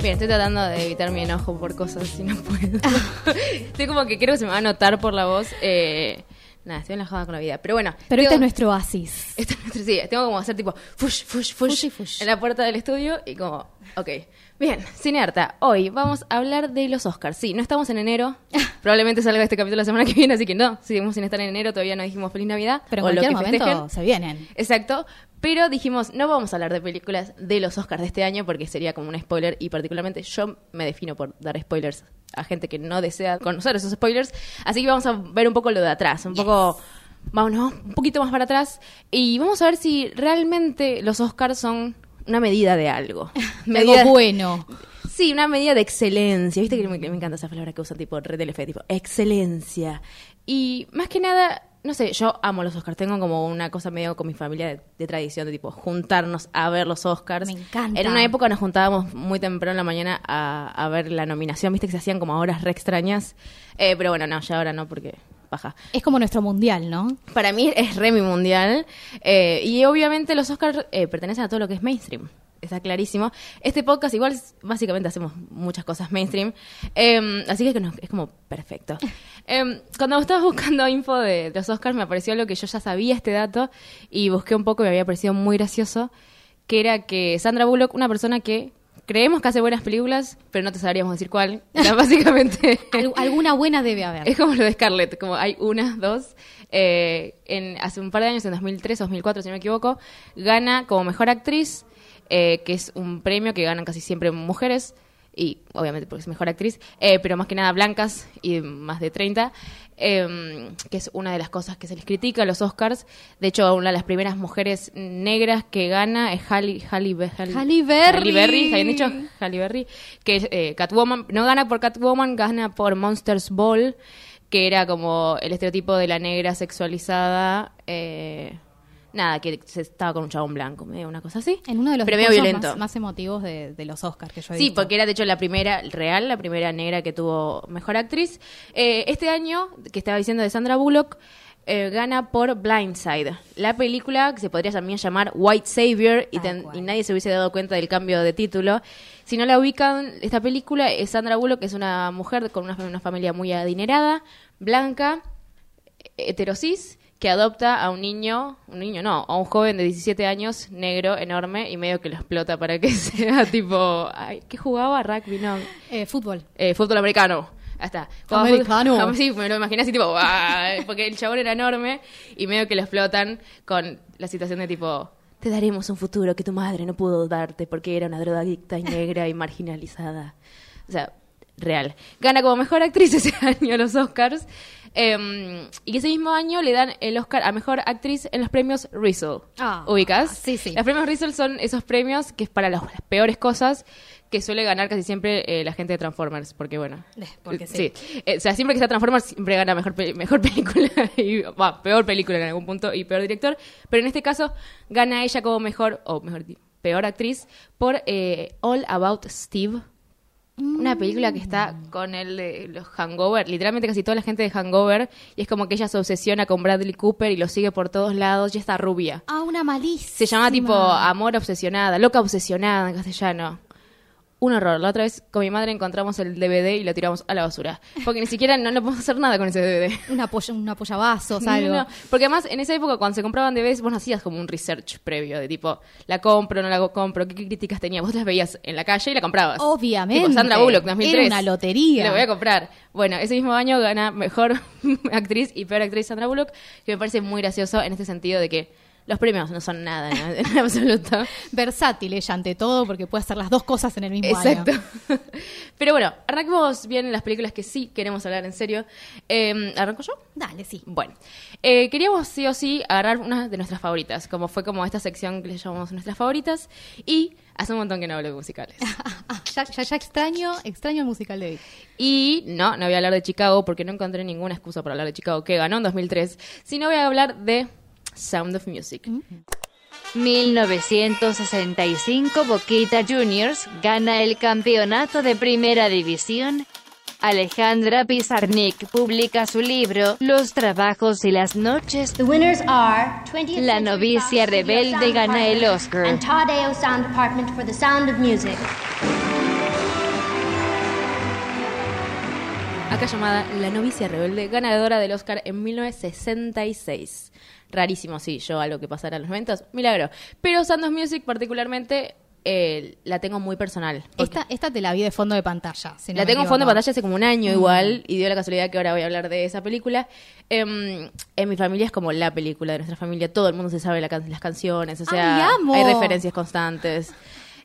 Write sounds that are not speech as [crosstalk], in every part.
Bien, estoy tratando de evitar mi enojo por cosas y no puedo. [laughs] estoy como que creo que se me va a notar por la voz. Eh, nada, estoy enojada con la vida. Pero bueno. Pero este tengo- es nuestro oasis. Esto es nuestro- sí, tengo como hacer tipo fush, fush, fush, Fush y fush. en la puerta del estudio y como, ok. Bien, Cinearta, hoy vamos a hablar de los Oscars. Sí, no estamos en enero. [laughs] Probablemente salga este capítulo la semana que viene, así que no, seguimos sin estar en enero, todavía no dijimos Feliz Navidad. Pero o en lo que momento festejen. se vienen. Exacto. Pero dijimos, no vamos a hablar de películas de los Oscars de este año porque sería como un spoiler y particularmente yo me defino por dar spoilers a gente que no desea conocer esos spoilers. Así que vamos a ver un poco lo de atrás, un poco, vámonos, un poquito más para atrás y vamos a ver si realmente los Oscars son una medida de algo. [laughs] Medida- Algo bueno. Sí, una medida de excelencia. Viste que me, me encanta esa palabra que usan tipo red del tipo excelencia. Y más que nada, no sé, yo amo los Oscars. Tengo como una cosa medio con mi familia de, de tradición de tipo juntarnos a ver los Oscars. Me encanta. En una época nos juntábamos muy temprano en la mañana a, a ver la nominación. Viste que se hacían como a horas re extrañas. Eh, pero bueno, no, ya ahora no porque Es como nuestro mundial, ¿no? Para mí es re mi mundial. Eh, y obviamente los Oscars eh, pertenecen a todo lo que es mainstream. Está clarísimo. Este podcast igual básicamente hacemos muchas cosas mainstream. Eh, así que no, es como perfecto. [laughs] Eh, cuando estaba buscando info de, de los Oscars me apareció lo que yo ya sabía este dato y busqué un poco y me había parecido muy gracioso, que era que Sandra Bullock, una persona que creemos que hace buenas películas, pero no te sabríamos decir cuál. [laughs] Era básicamente... Al- alguna buena debe haber. Es como lo de Scarlett, como hay una, dos. eh, en, hace un par de años, en 2003 o 2004, si no me equivoco, gana como mejor actriz, eh, que es un premio que ganan casi siempre mujeres, y obviamente porque es mejor actriz, eh, pero más que nada blancas y más de 30, eh, que es una de las cosas que se les critica a los Oscars. De hecho, una de las primeras mujeres negras que gana es Halle, Halle, Halle, Halle Berry. Halle Berry, ¿habían dicho? Halle Berry, que es eh, Catwoman, no gana por Catwoman, gana por Monsters Ball, que era como el estereotipo de la negra sexualizada, eh, nada, que se estaba con un chabón blanco, medio una cosa así. En uno de los pero medio violento. más, más emotivos de, de los Oscars que yo he Sí, visto. porque era de hecho la primera real, la primera negra que tuvo mejor actriz. Eh, este año, que estaba diciendo de Sandra Bullock, eh, gana por Blindside, la película que se podría también llamar White Savior y, ten- nadie se hubiese dado cuenta del cambio de título. Si no la ubican, esta película es Sandra Bullock, que es una mujer con una, una familia muy adinerada, blanca, heterosis que adopta a un niño, un niño no, a un joven de 17 años, negro, enorme, y medio que lo explota para que [laughs] sea tipo, ay, ¿qué jugaba? Rugby, no, Eh, fútbol. eh, fútbol americano. Jugaba Americano. fútbol- [laughs] Sí, me lo imaginé así tipo, [laughs] porque el chabón era enorme y medio que lo explotan con la situación de tipo, te daremos un futuro que tu madre no pudo darte porque era una drogadicta y negra y marginalizada. O sea, real. Gana como mejor actriz ese año los Oscars. Eh, y ese mismo año le dan el Oscar a mejor actriz en los premios Rizzle. Ah, ¿Ubicas? sí, sí. Los premios Rizzle son esos premios que es para las, las peores cosas que suele ganar casi siempre eh, la gente de Transformers, porque bueno. Eh, porque sí. Eh, o sea, siempre que está Transformers siempre gana mejor, pe- mejor [laughs] película y va, peor película en algún punto y peor director, pero en este caso gana ella como mejor o mejor peor actriz por eh, All About Steve. Una película que está con el de los Hangover, literalmente casi toda la gente de Hangover, y es como que ella se obsesiona con Bradley Cooper y lo sigue por todos lados, y está rubia. Ah, una malísima. Se llama tipo Amor Obsesionada, Loca Obsesionada en castellano. Un horror. La otra vez con mi madre encontramos el DVD y lo tiramos a la basura. Porque ni siquiera no le podemos hacer nada con ese DVD. [laughs] Un, apoyo, un apoyabazos, No, algo. no, no. Porque además en esa época cuando se compraban DVDs vos no hacías como un research previo de tipo, la compro, no la compro, qué críticas tenía. Vos las veías en la calle y la comprabas. Obviamente. Tipo Sandra Bullock, 2003. Era una lotería. Le voy a comprar. Bueno, ese mismo año gana mejor [laughs] actriz y peor actriz Sandra Bullock, que me parece muy gracioso en este sentido de que Los premios no son nada ¿no? [laughs] en absoluto. Versátil ella ante todo porque puede hacer las dos cosas en el mismo Exacto. año. [laughs] Pero bueno, arrancamos bien las películas que sí queremos hablar en serio. Eh, ¿Arranco yo? Dale, sí. Bueno, eh, queríamos sí o sí agarrar una de nuestras favoritas, como fue como esta sección que le llamamos nuestras favoritas, y hace un montón que no hablo de musicales. [laughs] Ya, ya, ya extraño, extraño el musical de hoy. Y no, no voy a hablar de Chicago porque no encontré ninguna excusa para hablar de Chicago, que ganó en 2003, sino voy a hablar de Sound of Music. 1965 Boquita Juniors gana el campeonato de primera división. Alejandra Pizarnik publica su libro Los trabajos y las noches. The winners are 20th La novicia Fox rebelde gana el Oscar. And Todd AO Sound Department for The Sound of Music. Acá llamada La novicia rebelde, ganadora del Oscar en 1966. Rarísimo, sí, yo algo que pasara en los 90, milagro. Pero Sound of Music particularmente eh, la tengo muy personal. Esta, esta te la vi de fondo de pantalla. si no la tengo en fondo de pantalla hace como un año igual, y dio la casualidad que ahora voy a hablar de esa película. Em, en mi familia es como la película de nuestra familia, todo el mundo se sabe la can- las canciones, o sea, ¡Ay, amo! hay referencias constantes.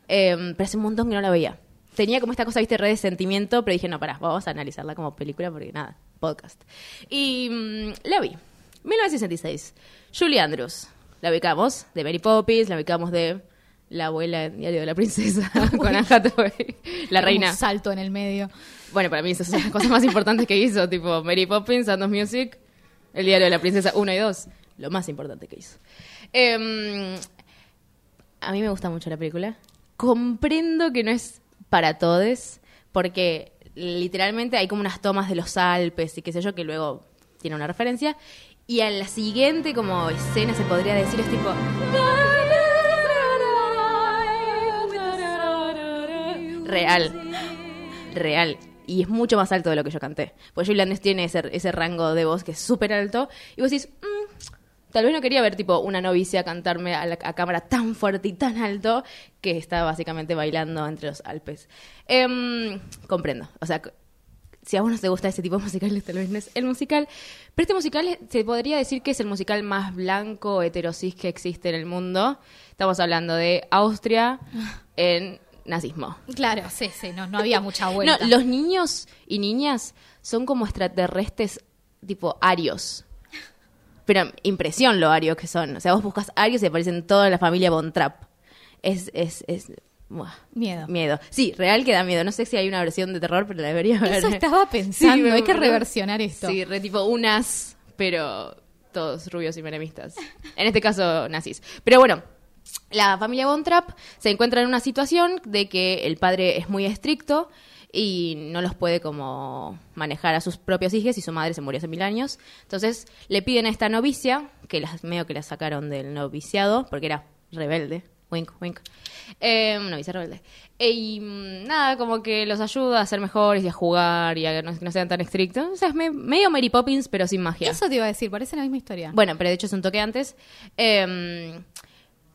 Em, pero hace un montón que no la veía. Tenía como esta cosa, viste, re de sentimiento, pero dije, no, pará, vamos a analizarla como película porque nada, podcast. Y mm, la vi. 1966. Julie Andrews. La ubicamos de Mary Poppins, la ubicamos de La abuela en Diario de la Princesa [laughs] con Anne Hathaway, la reina. Un salto en el medio. Bueno, para mí esas son las cosas más importantes que hizo, tipo Mary Poppins, Sound of Music, El diario de la princesa 1 y 2, lo más importante que hizo. Em, a mí me gusta mucho la película. Comprendo que no es para todos, porque literalmente hay como unas tomas de los Alpes y qué sé yo, que luego tiene una referencia. Y a la siguiente como escena se podría decir es tipo... Real real. Y es mucho más alto de lo que yo canté. Pues Julie Andrews tiene ese, ese rango de voz que es súper alto. Y vos decís, "Mm, tal vez no quería ver tipo una novicia cantarme a, la, a cámara tan fuerte y tan alto que está básicamente bailando entre los Alpes. Em, comprendo. O sea, si a vos no te gusta ese tipo de musicales, tal vez no es el musical. Pero este musical se podría decir que es el musical más blanco, heterosis que existe en el mundo. Estamos hablando de Austria en nazismo. Claro, sí, sí, no, no había mucha vuelta. No, los niños y niñas son como extraterrestres tipo arios. Pero impresión lo arios que son. O sea, vos buscas arios y aparecen toda la familia Von Trapp. Es, es, es, buah, Miedo. Miedo. Sí, real que da miedo. No sé si hay una versión de terror, pero la debería haber. Eso estaba pensando, Sí, hay que reversionar esto. Sí, re tipo unas, pero todos rubios y menemistas. En este caso, nazis. Pero bueno, la familia Von Trapp se encuentra en una situación de que el padre es muy estricto y no los puede como manejar a sus propios hijos y su madre se murió hace mil años. Entonces le piden a esta novicia, que las, medio que la sacaron del noviciado, porque era rebelde, wink, wink, eh, novicia rebelde. E, y mm, nada, como que los ayuda a ser mejores y a jugar y a que no, que no sean tan estrictos. O sea, es me- medio Mary Poppins, pero sin magia. Eso te iba a decir, parece la misma historia. Bueno, pero de hecho es un toque antes. Eh,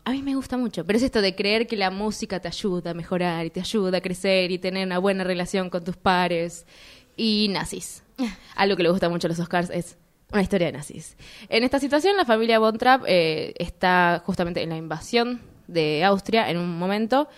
a mí me gusta mucho, pero es esto de creer que la música te ayuda a mejorar y te ayuda a crecer y tener una buena relación con tus pares. Y nazis. [laughs] Algo que le gusta mucho a los Oscars es una historia de nazis. En esta situación, la familia Von Trapp eh, está justamente en la invasión de Austria en un momento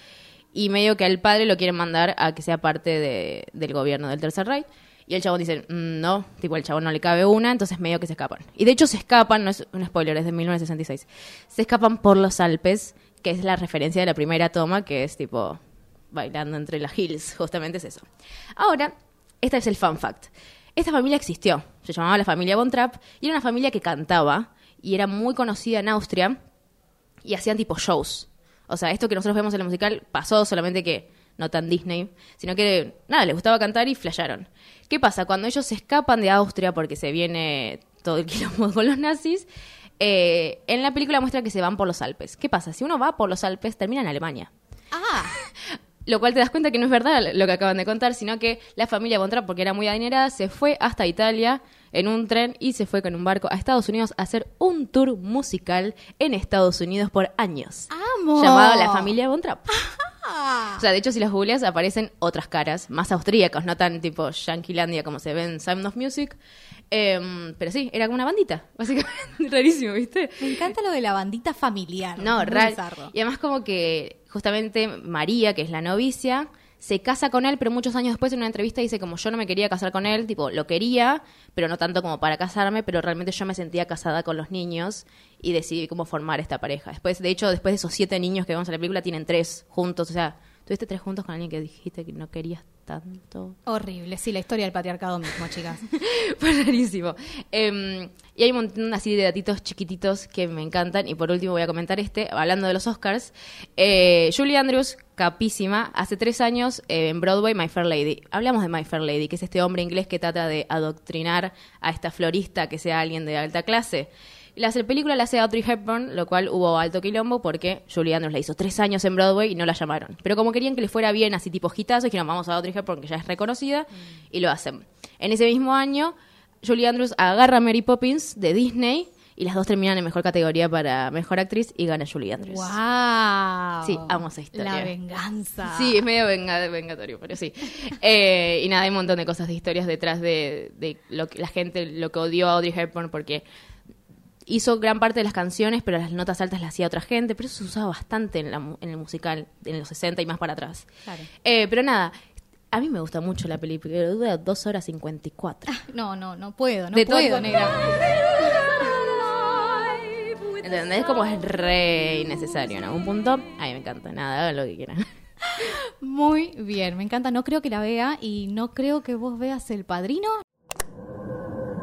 y medio que al padre lo quieren mandar a que sea parte de- del gobierno del Tercer Reich. Y el chabón dice, "Mm, no, tipo, el chabón no le cabe una, entonces medio que se escapan. Y de hecho se escapan, no es un spoiler, es de 1966. Se escapan por los Alpes, que es la referencia de la primera toma, que es tipo bailando entre las hills, justamente es eso. Ahora, este es el fun fact. Esta familia existió, se llamaba la familia Von Trapp, y era una familia que cantaba, y era muy conocida en Austria, y hacían tipo shows. O sea, esto que nosotros vemos en el musical pasó solamente que no tan Disney, sino que nada, les gustaba cantar y flasharon. ¿Qué pasa? Cuando ellos se escapan de Austria porque se viene todo el quilombo [laughs] con los nazis, eh, en la película muestra que se van por los Alpes. ¿Qué pasa? Si uno va por los Alpes, termina en Alemania. Ah, Lo cual te das cuenta que no es verdad lo que acaban de contar, sino que la familia Von Trapp, porque era muy adinerada, se fue hasta Italia en un tren y se fue con un barco a Estados Unidos a hacer un tour musical en Estados Unidos por años. amo. Llamado La Familia Von Trapp. Ah. sea, de hecho, si las googleas aparecen otras caras, más austríacas, no tan tipo Yanquilandia como se ve en Sound of Music. Em, pero sí, era como una bandita, [laughs] básicamente. Rarísimo, ¿viste? Me encanta lo de la bandita familiar. No, bizarro. Y además como que justamente María, que es la novicia, se casa con él, pero muchos años después en una entrevista dice como yo no me quería casar con él, tipo, lo quería, pero no tanto como para casarme, pero realmente yo me sentía casada con los niños y decidí cómo formar esta pareja. Después, de hecho, después de esos siete niños que vemos en la película, tienen tres juntos, o sea, tuviste tres juntos con alguien que dijiste que no querías tanto. Horrible, sí, la historia del patriarcado mismo, chicas. [laughs] Fue rarísimo. Em, y hay un montón así de datitos chiquititos que me encantan. Y por último voy a comentar este, hablando de los Oscars. Eh, Julie Andrews, capísima, hace tres años eh, en Broadway, My Fair Lady. Hablamos de My Fair Lady, que es este hombre inglés que trata de adoctrinar a esta florista que sea alguien de alta clase. Y la película la hace Audrey Hepburn, lo cual hubo alto quilombo porque Julie Andrews la hizo tres años en Broadway y no la llamaron. Pero como querían que le fuera bien, así tipo hitazo, dijeron vamos a Audrey Hepburn que ya es reconocida y lo hacen. En ese mismo año, Julie Andrews agarra a Mary Poppins de Disney y las dos terminan en mejor categoría para mejor actriz y gana Julie Andrews. ¡Wow! Sí, amo esa historia. La venganza. Sí, es medio venga- vengatorio, pero sí. Eh, y nada, hay un montón de cosas, de historias detrás de, de lo que la gente, lo que odió a Audrey Hepburn porque hizo gran parte de las canciones, pero las notas altas las hacía otra gente, pero eso se usaba bastante en, la en el musical, en los 60 y más para atrás. Claro. Eh, pero nada, a mí me gusta mucho la película, dura 2 horas 54. No, no, no puedo, no De todo- puedo, negra. ¿Entendés? Como es re innecesario en algún punto. A mí me encanta, nada, hagan lo que quieran. Muy bien, me encanta. No creo que la vea y no creo que vos veas El Padrino.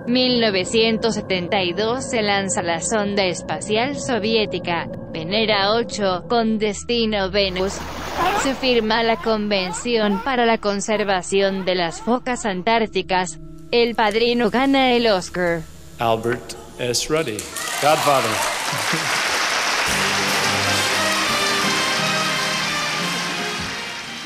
1972 se lanza la sonda espacial soviética Venera 8 con destino Venus. Se firma la Convención para la Conservación de las Focas Antárticas. El padrino gana el Oscar. Albert S. Ruddy, Godfather.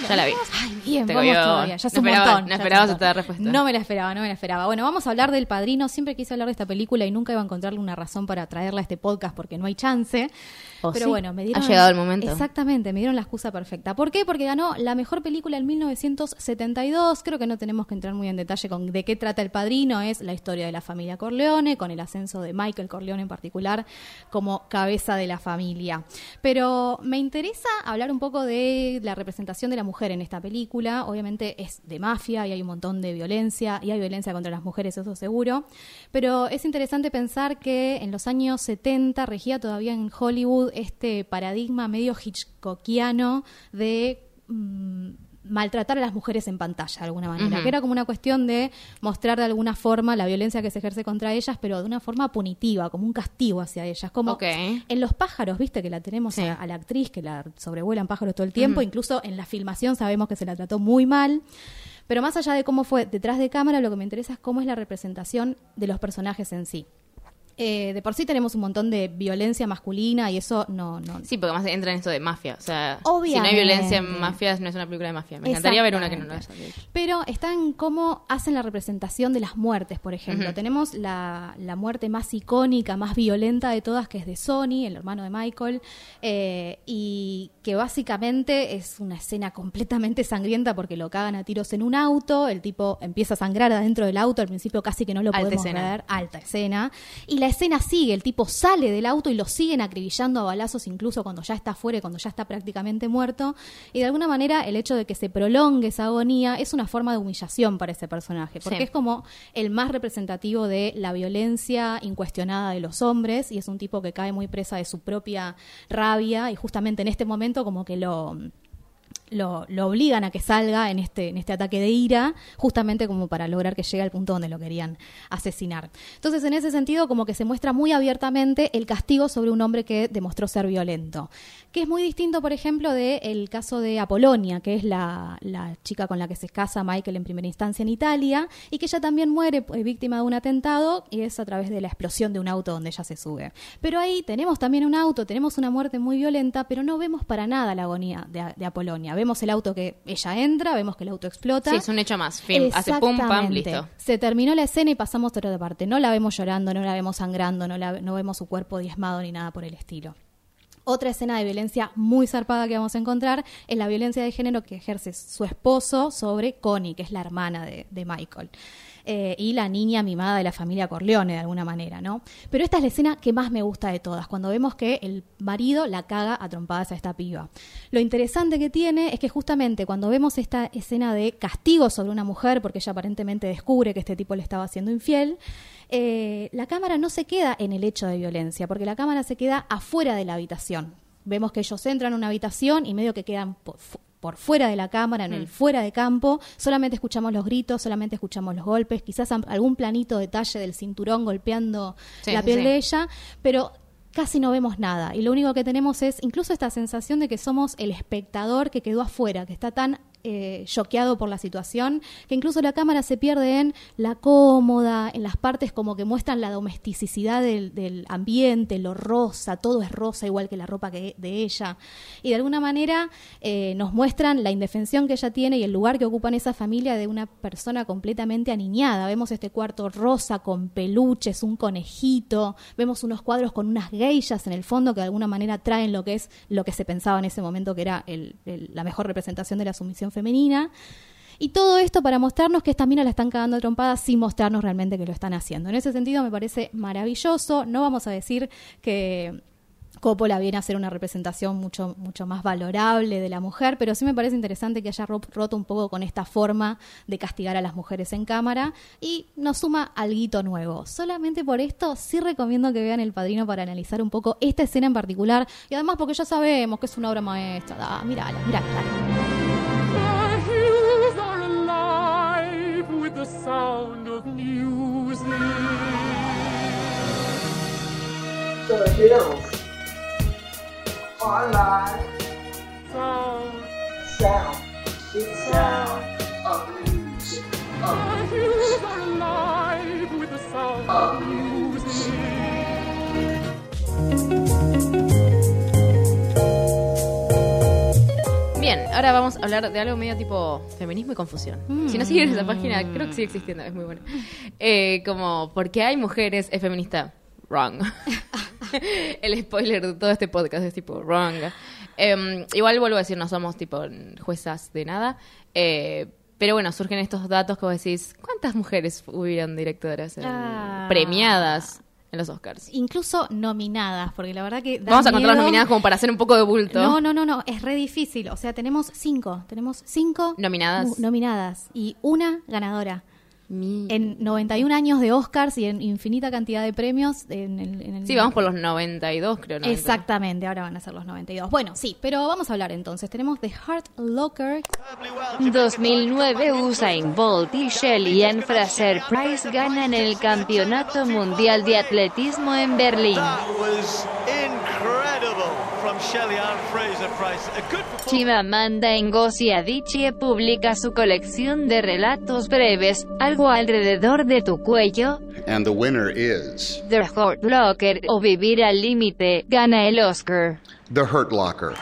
Ya la vi. Ay, bien, Te vamos cogió. todavía. Ya es No un esperaba- montón. no esperabas esta respuesta. No me la esperaba, no me la esperaba. Bueno, vamos a hablar del Padrino. Siempre quise hablar de esta película y nunca iba a encontrarle una razón para traerla a este podcast porque no hay chance. ¿O Pero sí? bueno, me dieron... Ha llegado el momento. Exactamente, me dieron la excusa perfecta. ¿Por qué? Porque ganó la mejor película en 1972. Creo que no tenemos que entrar muy en detalle con de qué trata El Padrino. Es la historia de la familia Corleone, con el ascenso de Michael Corleone en particular como cabeza de la familia. Pero me interesa hablar un poco de la representación de la mujer en esta película. Obviamente es de mafia y hay un montón de violencia y hay violencia contra las mujeres, eso seguro. Pero es interesante pensar que en los años 70 regía todavía en Hollywood este paradigma medio hitchcockiano de mm, maltratar a las mujeres en pantalla de alguna manera, que era como una cuestión de mostrar de alguna forma la violencia que se ejerce contra ellas, pero de una forma punitiva, como un castigo hacia ellas, como en Los pájaros, viste que la tenemos Sí. a, a la actriz que la sobrevuelan pájaros todo el tiempo, incluso en la filmación sabemos que se la trató muy mal. Pero más allá de cómo fue detrás de cámara, lo que me interesa es cómo es la representación de los personajes en sí. Eh, de por sí tenemos un montón de violencia masculina y eso no, no, Sí, porque además entra en esto de mafia. O sea, si no Obviamente. hay violencia en mafias, no es una película de mafia. Me encantaría ver una que no lo haya. Pero está en cómo hacen la representación de las muertes, por ejemplo. Ujú. Tenemos la, la muerte más icónica, más violenta de todas, que es de Sony, el hermano de Michael, eh, y que básicamente es una escena completamente sangrienta porque lo cagan a tiros en un auto, el tipo empieza a sangrar adentro del auto, al principio casi que no lo Alta podemos escena. ver, alta escena, y la escena sigue, el tipo sale del auto y lo siguen acribillando a balazos incluso cuando ya está fuera y cuando ya está prácticamente muerto, y de alguna manera el hecho de que se prolongue esa agonía es una forma de humillación para ese personaje, porque Sí. es como el más representativo de la violencia incuestionada de los hombres y es un tipo que cae muy presa de su propia rabia y justamente en este momento como que lo lo, obligan a que salga en este, en este ataque de ira, justamente como para lograr que llegue al punto donde lo querían asesinar. Entonces, en ese sentido, como que se muestra muy abiertamente el castigo sobre un hombre que demostró ser violento. Que es muy distinto, por ejemplo, del caso de Apolonia, que es la, chica con la que se casa Michael en primera instancia en Italia, y que ella también muere eh, víctima de un atentado, y es a través de la explosión de un auto donde ella se sube. Pero ahí tenemos también un auto, tenemos una muerte muy violenta, pero no vemos para nada la agonía de Apolonia. Vemos el auto que ella entra, vemos que el auto explota. Sí, es un hecho más. Fin, hace pum, pam, listo. Se terminó la escena y pasamos a otra parte. No la vemos llorando, no la vemos sangrando, no, la, no vemos su cuerpo diezmado ni nada por el estilo. Otra escena de violencia muy zarpada que vamos a encontrar es la violencia de género que ejerce su esposo sobre Connie, que es la hermana de, de Michael. Eh, y la niña mimada de la familia Corleone, de alguna manera, ¿no? Pero esta es la escena que más me gusta de todas, cuando vemos que el marido la caga a trompadas a esta piba. Lo interesante que tiene es que justamente cuando vemos esta escena de castigo sobre una mujer, porque ella aparentemente descubre que este tipo le estaba haciendo infiel, eh, la cámara no se queda en el hecho de violencia, porque la cámara se queda afuera de la habitación. Vemos que ellos entran a una habitación y medio que quedan por, fuera de la cámara, en el fuera de campo, solamente escuchamos los gritos, solamente escuchamos los golpes, quizás algún planito detalle del cinturón golpeando Sí, la piel sí. de ella, pero casi no vemos nada. Y lo único que tenemos es incluso esta sensación de que somos el espectador que quedó afuera, que está tan eh, choqueado por la situación, que incluso la cámara se pierde en la cómoda, en las partes como que muestran la domesticidad del, del ambiente, lo rosa, todo es rosa igual que la ropa que, de ella. Y de alguna manera eh, nos muestran la indefensión que ella tiene y el lugar que ocupa en esa familia de una persona completamente aniñada. Vemos este cuarto rosa con peluches, un conejito, vemos unos cuadros con unas geishas en el fondo que de alguna manera traen lo que es lo que se pensaba en ese momento que era el- la mejor representación de la sumisión femenina. Y todo esto para mostrarnos que estas minas la están cagando trompadas sin mostrarnos realmente que lo están haciendo. En ese sentido me parece maravilloso. No vamos a decir que Coppola viene a hacer una representación mucho, mucho más valorable de la mujer, pero sí me parece interesante que haya ro- roto un poco con esta forma de castigar a las mujeres en cámara y nos suma algo nuevo. Solamente por esto sí recomiendo que vean El Padrino para analizar un poco esta escena en particular y además porque ya sabemos que es una obra maestra. Ah, mírala. The hills are alive with the sound of music. The hills are alive. Sound, Sound. It's sound of music. the hills are alive with the sound of music. Bien, ahora vamos a hablar de algo medio tipo feminismo y confusión. Si no siguen esa página, creo que sigue existiendo, es muy bueno. Eh, como, ¿por qué hay mujeres es feminista? Wrong. [laughs] El spoiler de todo este podcast es tipo, wrong. Em, igual vuelvo a decir, no somos tipo juezas de nada. Eh, pero bueno, surgen estos datos que vos decís, ¿cuántas mujeres hubieron directoras en- Ah. premiadas en los Oscars? Incluso nominadas, porque la verdad que... Vamos a contar las nominadas como para hacer un poco de bulto. No, no, no, no, es re difícil. O sea, tenemos cinco, tenemos cinco Nominadas. uh, nominadas y una ganadora. Mi- En 91 años de Oscars y en infinita cantidad de premios. En el, en el- Sí, vamos por los 92, creo. 90. Exactamente, ahora van a ser los 92. Bueno, sí, pero vamos a hablar entonces. Tenemos The Heart Locker. 2009 Usain Bolt y Shelly Fraser Price ganan el Campeonato Mundial de Atletismo en Berlín. That was incredible from Shelly Ann Fraser Price. A good performance. Chimamanda Ngozi Adichie publica su colección de relatos breves, Algo alrededor de tu cuello, And the winner is The Hurt Locker o Vivir al límite, gana el Oscar. The Hurt Locker.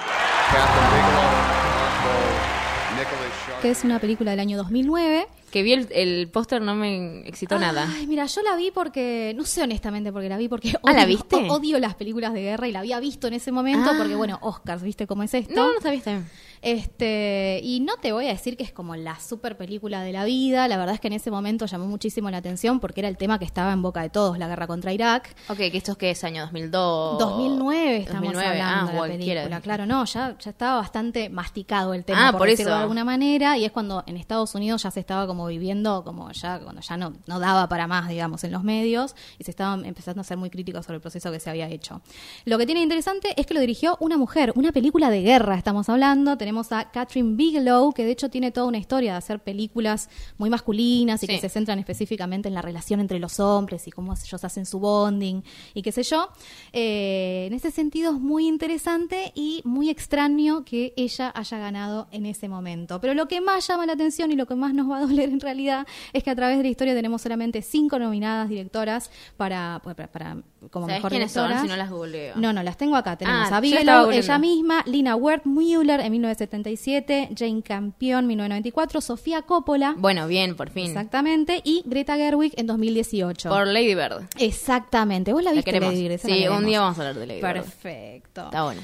Que es una película del año 2009. Que vi el, el póster, no me excitó nada. Ay, mira, yo la vi porque, no sé honestamente porque la vi, porque Ah, ¿la odio- viste? odio las películas de guerra y la había visto en ese momento Ah. porque, bueno, Oscars, ¿viste cómo es esto? No, no está bien. Este, y no te voy a decir que es como la super película de la vida, la verdad es que en ese momento llamó muchísimo la atención porque era el tema que estaba en boca de todos, la guerra contra Irak. Ok, que esto es que es año 2002. 2009 estamos 2009, hablando ah, de la película, claro, no, ya, ya estaba bastante masticado el tema, Ah, por, por decirlo eso. de alguna manera, y es cuando en Estados Unidos ya se estaba como viviendo, como ya, cuando ya no, no daba para más, digamos, en los medios, y se estaban empezando a ser muy críticos sobre el proceso que se había hecho. Lo que tiene interesante es que lo dirigió una mujer, una película de guerra, estamos hablando, tenemos a Catherine Bigelow, que de hecho tiene toda una historia de hacer películas muy masculinas y Sí. que se centran específicamente en la relación entre los hombres y cómo ellos hacen su bonding y qué sé yo. Eh, en ese sentido es muy interesante y muy extraño que ella haya ganado en ese momento. Pero lo que más llama la atención y lo que más nos va a doler en realidad es que a través de la historia tenemos solamente cinco nominadas directoras para, para, para- como ¿Sabés mejor quiénes son? Si no las googleo. No, no, las tengo acá. Tenemos Ah, a Bigelow, ella misma, Lina Wertmüller en 1977, Jane Campion 1994, Sofía Coppola, Bueno, bien, por fin. exactamente, y Greta Gerwig en 2018. Por Lady Bird. Exactamente. ¿Vos la viste. Lady Bird? La Sí, un día vamos a hablar de Lady Bird. Perfecto. Está bueno.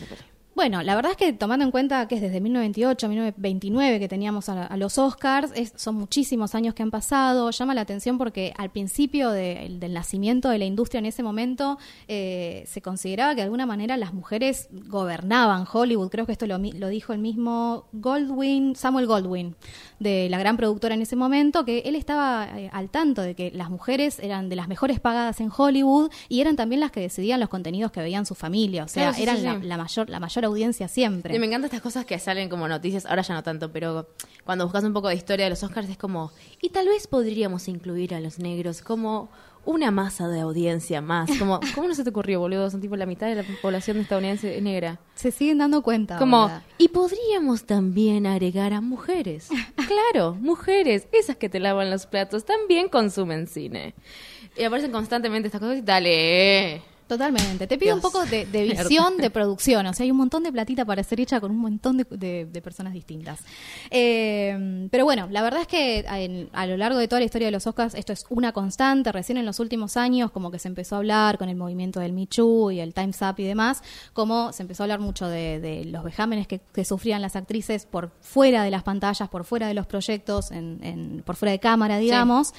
Bueno, la verdad es que tomando en cuenta que es desde 1998, 1929 que teníamos a, a los Oscars, es- son muchísimos años que han pasado, llama la atención porque al principio de- del nacimiento de la industria en ese momento eh, se consideraba que de alguna manera las mujeres gobernaban Hollywood, creo que esto lo, dijo el mismo Goldwyn, Samuel Goldwyn, de la gran productora en ese momento, que él estaba eh, al tanto de que las mujeres eran de las mejores pagadas en Hollywood y eran también las que decidían los contenidos que veían su familia, o sea, Claro, sí, eran sí, la, la mayor, la mayor audiencia siempre. Y me encantan estas cosas que salen como noticias, ahora ya no tanto, pero cuando buscas un poco de historia de los Oscars es como, y tal vez podríamos incluir a los negros como una masa de audiencia más. Como, [laughs] ¿Cómo no se te ocurrió, boludo? Son tipo la mitad de la población estadounidense es negra. Se siguen dando cuenta. Como, ahora. y podríamos también agregar a mujeres. [laughs] Claro, mujeres, esas que te lavan los platos, también consumen cine. Y aparecen constantemente estas cosas y dale. Totalmente. Te pido un poco de, de visión de producción. O sea, hay un montón de platita para ser hecha con un montón de, de- de personas distintas. Eh, pero bueno, la verdad es que en- a lo largo de toda la historia de los Oscars esto es una constante. Recién en los últimos años como que se empezó a hablar con el movimiento del Me Too y el Time's Up y demás, como se empezó a hablar mucho de, de los vejámenes que, que sufrían las actrices por fuera de las pantallas, por fuera de los proyectos, en- en- por fuera de cámara, digamos.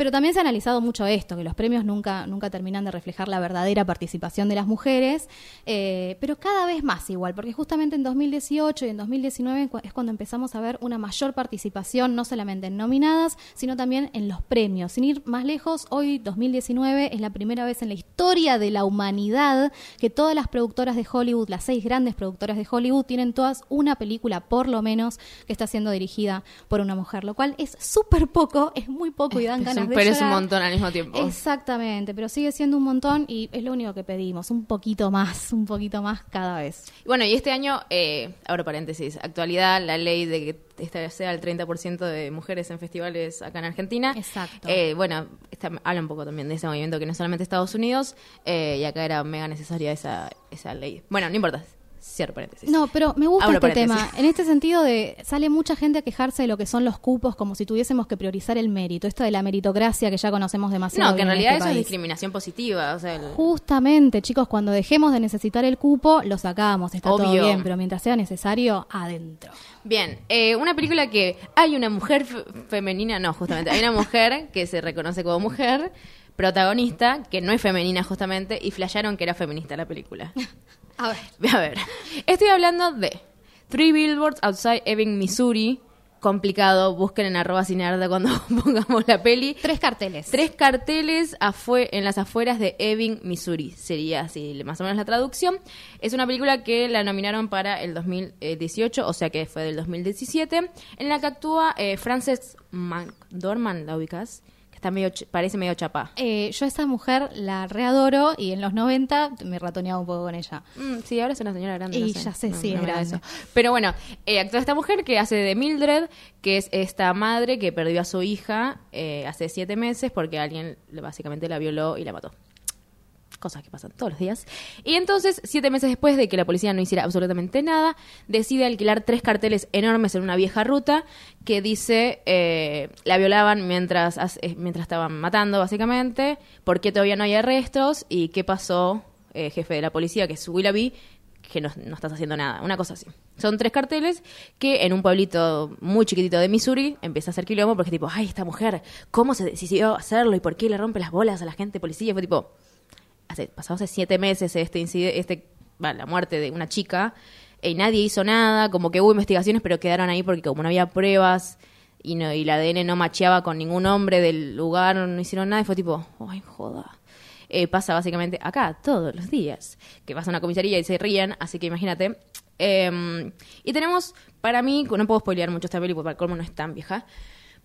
Pero también se ha analizado mucho esto, que los premios nunca, nunca terminan de reflejar la verdadera participación de las mujeres, eh, pero cada vez más igual, porque justamente en 2018 y en 2019 cu- es cuando empezamos a ver una mayor participación, no solamente en nominadas, sino también en los premios. Sin ir más lejos, hoy 2019 es la primera vez en la historia de la humanidad que todas las productoras de Hollywood, las seis grandes productoras de Hollywood, tienen todas una película por lo menos que está siendo dirigida por una mujer, lo cual es súper poco, es muy poco y dan Es ganas pero es un montón al mismo tiempo. Exactamente, pero sigue siendo un montón y es lo único que pedimos, un poquito más, un poquito más cada vez. Bueno, y este año, eh, abro paréntesis, actualidad, la ley de que esta sea el 30% de mujeres en festivales acá en Argentina. Exacto. Eh, bueno, esta- habla un poco también de ese movimiento que no es solamente Estados Unidos, eh, y acá era mega necesaria esa, esa ley. Bueno, no importa, cierro paréntesis. No, pero me gusta Abro este paréntesis. tema. En este sentido de sale mucha gente a quejarse de lo que son los cupos como si tuviésemos que priorizar el mérito, esto de la meritocracia que ya conocemos demasiado. No, que en realidad este eso es discriminación positiva. O sea, el- Justamente, chicos, cuando dejemos de necesitar el cupo, lo sacamos, está todo Obvio. bien, pero mientras sea necesario, adentro. Bien, eh, una película que hay una mujer fe- femenina, no, justamente, hay una mujer que se reconoce como mujer, protagonista, que no es femenina justamente, y flasharon que era feminista la película. [laughs] A ver. A ver, estoy hablando de Three Billboards Outside Ebbing, Missouri. Complicado, busquen en arroba cinearda cuando [laughs] pongamos la peli. Tres carteles. Tres carteles en las afueras de Ebbing, Missouri. Sería así más o menos la traducción. Es una película que la nominaron para el 2018, o sea que fue del 2017, en la que actúa eh, Frances McDormand, ¿la ubicas? Está medio, ch- parece medio chapá. Eh, yo a esa mujer la readoro y en los 90 me ratoneaba un poco con ella. Mm, sí, ahora es una señora grande. Y no sé. ya sé, No, sí, no eso. Pero bueno, eh, actúa esta mujer que hace de Mildred, que es esta madre que perdió a su hija eh, hace siete meses porque alguien básicamente la violó y la mató. Cosas que pasan todos los días. Y entonces, siete meses después de que la policía no hiciera absolutamente nada, decide alquilar tres carteles enormes en una vieja ruta que dice eh, la violaban mientras, as- eh, mientras estaban matando, básicamente, por qué todavía no hay arrestos y qué pasó, eh, jefe de la policía, que es Willoughby, que no, no estás haciendo nada, una cosa así. Son tres carteles que en un pueblito muy chiquitito de Missouri empieza a hacer quilombo porque tipo, ay, esta mujer, ¿cómo se decidió hacerlo y por qué le rompe las bolas a la gente policía? Fue tipo, hace, pasó hace siete meses este incidente, este, va, la muerte de una chica, y nadie hizo nada, como que hubo investigaciones, pero quedaron ahí porque como no había pruebas y, no, y el ADN no macheaba con ningún hombre del lugar, no hicieron nada, y fue tipo, ay, joda. Eh, pasa básicamente acá todos los días, que vas a una comisaría y se ríen, así que imagínate. Eh, y tenemos, para mí, no puedo spoilear mucho esta peli porque para el colmo no es tan vieja,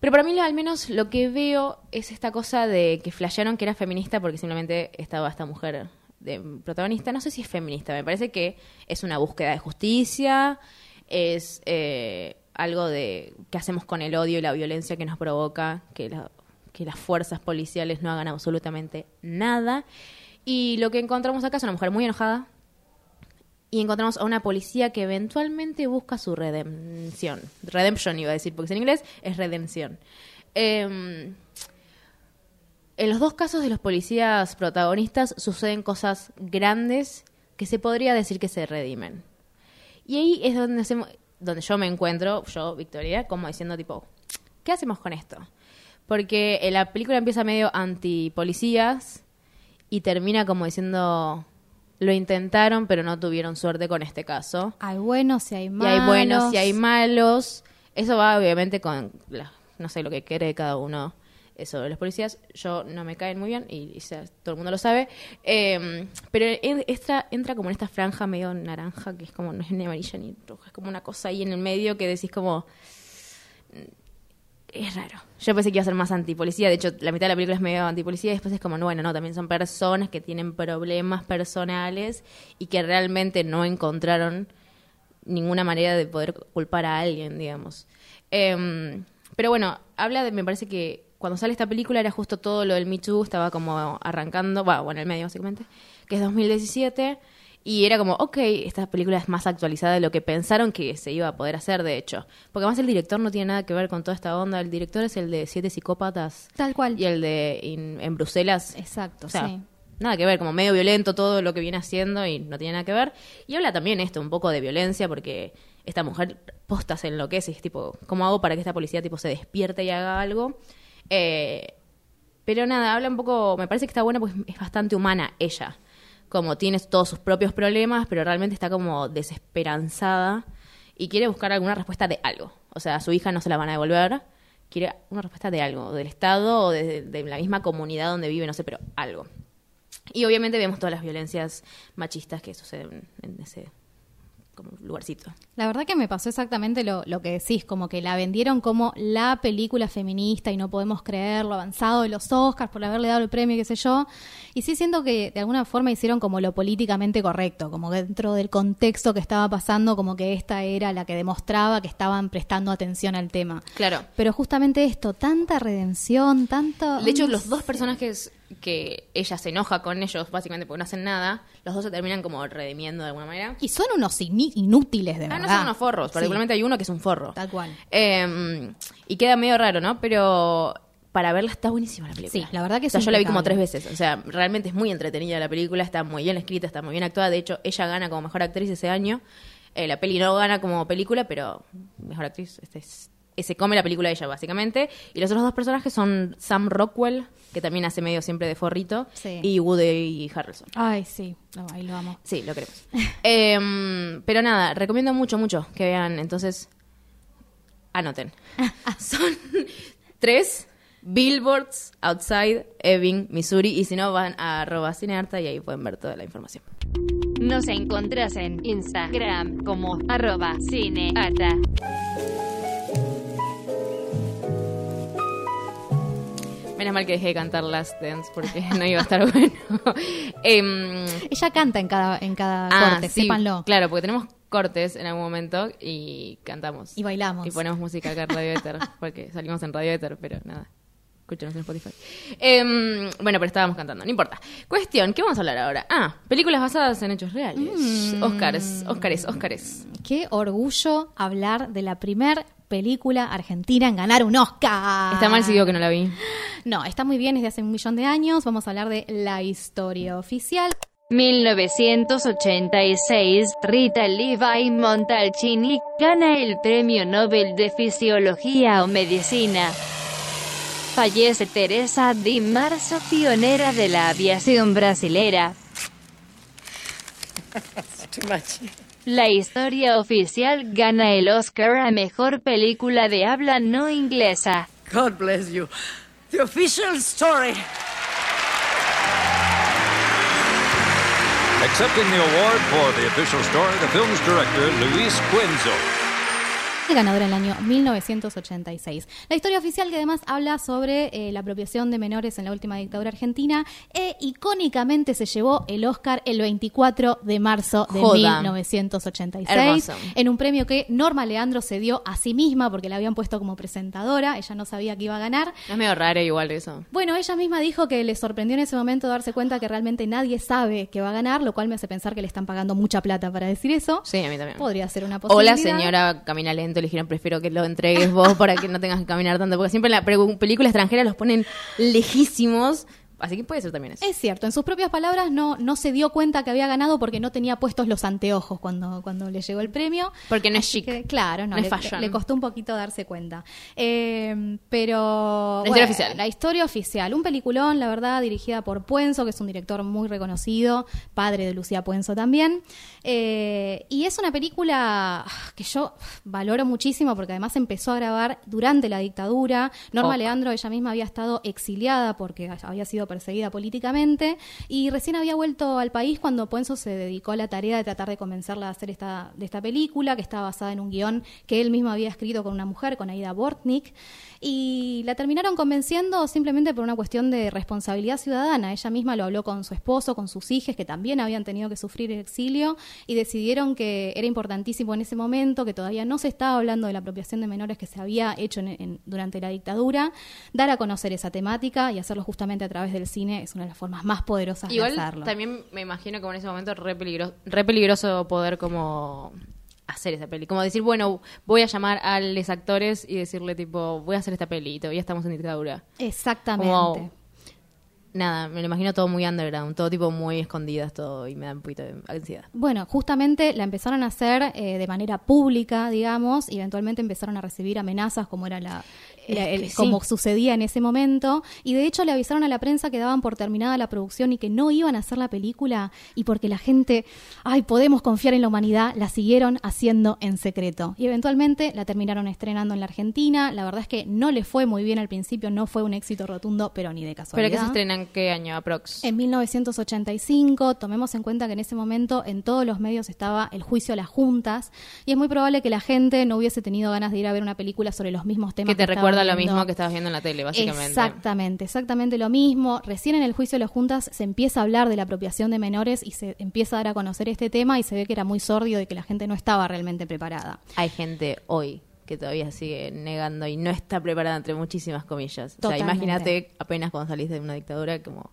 pero para mí al menos lo que veo es esta cosa de que flashearon que era feminista porque simplemente estaba esta mujer de protagonista. No sé si es feminista, me parece que es una búsqueda de justicia, es eh, algo de qué hacemos con el odio y la violencia que nos provoca, que, la- que las fuerzas policiales no hagan absolutamente nada. Y lo que encontramos acá es una mujer muy enojada, y encontramos a una policía que eventualmente busca su redención. Redemption iba a decir, porque en inglés es redención. Em, en los dos casos de los policías protagonistas suceden cosas grandes que se podría decir que se redimen. Y ahí es donde, hacemos, donde yo me encuentro, yo, Victoria, como diciendo tipo, ¿qué hacemos con esto? Porque la película empieza medio anti-policías y termina como diciendo, lo intentaron pero no tuvieron suerte con este caso. Hay buenos y hay Y malos. hay buenos y hay malos. Eso va obviamente con, la- no sé, lo que cree cada uno sobre los policías. Yo no me caen muy bien y, y todo el mundo lo sabe. Eh, pero en- entra, entra como en esta franja medio naranja que es como, no es ni amarilla ni roja, es como una cosa ahí en el medio que decís como... Es raro. Yo pensé que iba a ser más antipolicía. De hecho, la mitad de la película es medio antipolicía. Y después es como, no, bueno, no, también son personas que tienen problemas personales y que realmente no encontraron ninguna manera de poder culpar a alguien, digamos. Em, pero bueno, habla de, me parece que cuando sale esta película era justo todo lo del Me Too, estaba como arrancando, bueno, en el medio básicamente, que es 2017, y era como, ok, esta película es más actualizada de lo que pensaron que se iba a poder hacer, de hecho. Porque además el director no tiene nada que ver con toda esta onda, el director es el de Siete Psicópatas Tal cual. y el de In- En Bruselas. Exacto, O sea, sí. nada que ver, como medio violento todo lo que viene haciendo y no tiene nada que ver. Y habla también esto, un poco de violencia, porque esta mujer posta se enloquece y es tipo, ¿cómo hago para que esta policía tipo se despierte y haga algo? Eh, pero nada, habla un poco, me parece que está buena porque es bastante humana ella. Como tiene todos sus propios problemas, pero realmente está como desesperanzada y quiere buscar alguna respuesta de algo. O sea, a su hija no se la van a devolver, quiere una respuesta de algo, del Estado o de, la misma comunidad donde vive, no sé, pero algo. Y obviamente vemos todas las violencias machistas que suceden en ese como lugarcito. La verdad que me pasó exactamente lo, lo que decís, como que la vendieron como la película feminista y no podemos creer lo avanzado de los Oscars por haberle dado el premio, qué sé yo. Y sí siento que de alguna forma hicieron como lo políticamente correcto, como que dentro del contexto que estaba pasando, como que esta era la que demostraba que estaban prestando atención al tema. Claro. Pero justamente esto, tanta redención, tanto... De hecho, los dos personajes que ella se enoja con ellos, básicamente porque no hacen nada, los dos se terminan como redimiendo de alguna manera. Y son unos inútiles, de Ah, verdad. no son unos forros, Sí, particularmente hay uno que es un forro. Tal cual. Eh, y queda medio raro, ¿no? Pero para verla está buenísima la película. Sí, la verdad que O sea, es yo la vi como tres veces. O sea, realmente es muy entretenida la película, está muy bien escrita, está muy bien actuada. De hecho, ella gana como mejor actriz ese año. Eh, la peli no gana como película, pero mejor actriz este es- se come la película de ella, básicamente. Y los otros dos personajes son Sam Rockwell, que también hace medio siempre de forrito, Sí. y Woody Harrelson. Ay, sí, no, ahí lo amo. Sí, lo queremos. [laughs] Em, pero nada, recomiendo mucho, mucho que vean. Entonces, anoten. [laughs] Son tres billboards outside Ebbing, Missouri. Y si no, van a arroba cinearta y ahí pueden ver toda la información. Nos encontrás en Instagram como arroba cineata. Menos mal que dejé de cantar Last Dance porque [laughs] no iba a estar bueno. [laughs] Em, Ella canta en cada, en cada ah, corte, sí, sépanlo. Claro, porque tenemos cortes en algún momento y cantamos. Y bailamos. Y ponemos música acá en Radio Éter, [laughs] porque salimos en Radio Éter, pero nada. Escúchenos en Spotify. Em, bueno, pero estábamos cantando, no importa. Cuestión, ¿qué vamos a hablar ahora? Ah, películas basadas en hechos reales. Mm. Óscares, Óscares, Óscares. Qué orgullo hablar de la primer película argentina en ganar un Oscar. Está mal si digo que no la vi. No, está muy bien, es de hace un millón de años. Vamos a hablar de la historia oficial. 1986, Rita Levi Montalcini gana el Premio Nobel de Fisiología o Medicina. Fallece Teresa Di Marzo, pionera de la aviación brasilera. [laughs] La historia oficial gana el Oscar a Mejor Película de Habla No Inglesa. God bless you. The official story. Accepting the award for the official story, the film's director, Luis Quinzo. Ganadora en el año 1986. La historia oficial que además habla sobre eh, la apropiación de menores en la última dictadura argentina e icónicamente se llevó el Oscar el 24 de marzo de Joda. 1986 Hermoso. en un premio que Norma Leandro se dio a sí misma porque la habían puesto como presentadora, ella no sabía que iba a ganar. Es medio raro igual eso. Bueno, ella misma dijo que le sorprendió en ese momento darse cuenta que realmente nadie sabe que va a ganar, lo cual me hace pensar que le están pagando mucha plata para decir eso. Sí, a mí también. Podría ser una O posibilidad. la señora camina lento, le dijeron, prefiero que lo entregues vos para que no tengas que caminar tanto, porque siempre en la película extranjera los ponen lejísimos, así que puede ser también eso. Es cierto, en sus propias palabras no, no se dio cuenta que había ganado porque no tenía puestos los anteojos cuando, cuando le llegó el premio. Porque no es chic. que, claro, no, No le, le costó un poquito darse cuenta. Eh, pero. La historia oficial. La historia oficial. Un peliculón, la verdad, dirigida por Puenzo, que es un director muy reconocido, padre de Lucía Puenzo también. Eh, y es una película ah, que yo valoro muchísimo porque además empezó a grabar durante la dictadura. Norma Ok. Leandro, ella misma había estado exiliada porque había perseguida políticamente y recién había vuelto al país cuando Puenzo se dedicó a la tarea de tratar de convencerla de hacer esta, de esta película que está basada en un guion que él mismo había escrito con una mujer, con Aida Bortnik. Y la terminaron convenciendo simplemente por una cuestión de responsabilidad ciudadana. Ella misma lo habló con su esposo, con sus hijas, que también habían tenido que sufrir el exilio, y decidieron que era importantísimo en ese momento, que todavía no se estaba hablando de la apropiación de menores que se había hecho en- en- durante la dictadura, dar a conocer esa temática y hacerlo justamente a través del cine es una de las formas más poderosas Igual de hacerlo. también me imagino que en ese momento re peligroso, re peligroso poder como hacer esa peli. Como decir, bueno, voy a llamar a los actores y decirle tipo, voy a hacer esta peli y todavía estamos en dictadura. Exactamente. Como, nada, me lo imagino todo muy underground, todo tipo muy escondidas, todo, y me da un poquito de ansiedad. Bueno, justamente la empezaron a hacer eh, de manera pública, digamos, y eventualmente empezaron a recibir amenazas como era la, la- el- que sí. como sucedía en ese momento, y de hecho le avisaron a la prensa que daban por terminada la producción y que no iban a hacer la película y porque la gente, ay, podemos confiar en la humanidad, la siguieron haciendo en secreto. Y eventualmente la terminaron estrenando en la Argentina. La verdad es que no le fue muy bien al principio, no fue un éxito rotundo, pero ni de ¿Pero casualidad. que se estrenan qué año aprox? En 1985, tomemos en cuenta que en ese momento en todos los medios estaba el juicio a las juntas y es muy probable que la gente no hubiese tenido ganas de ir a ver una película sobre los mismos temas. que te estaban recuerda lo mismo que estabas viendo en la tele, básicamente. Exactamente, exactamente lo mismo. Recién en el juicio de las juntas se empieza a hablar de la apropiación de menores y se empieza a dar a conocer este tema y se ve que era muy sordio y que la gente no estaba realmente preparada. Hay gente hoy que todavía sigue negando y no está preparada entre muchísimas comillas. O sea, imagínate apenas cuando salís de una dictadura como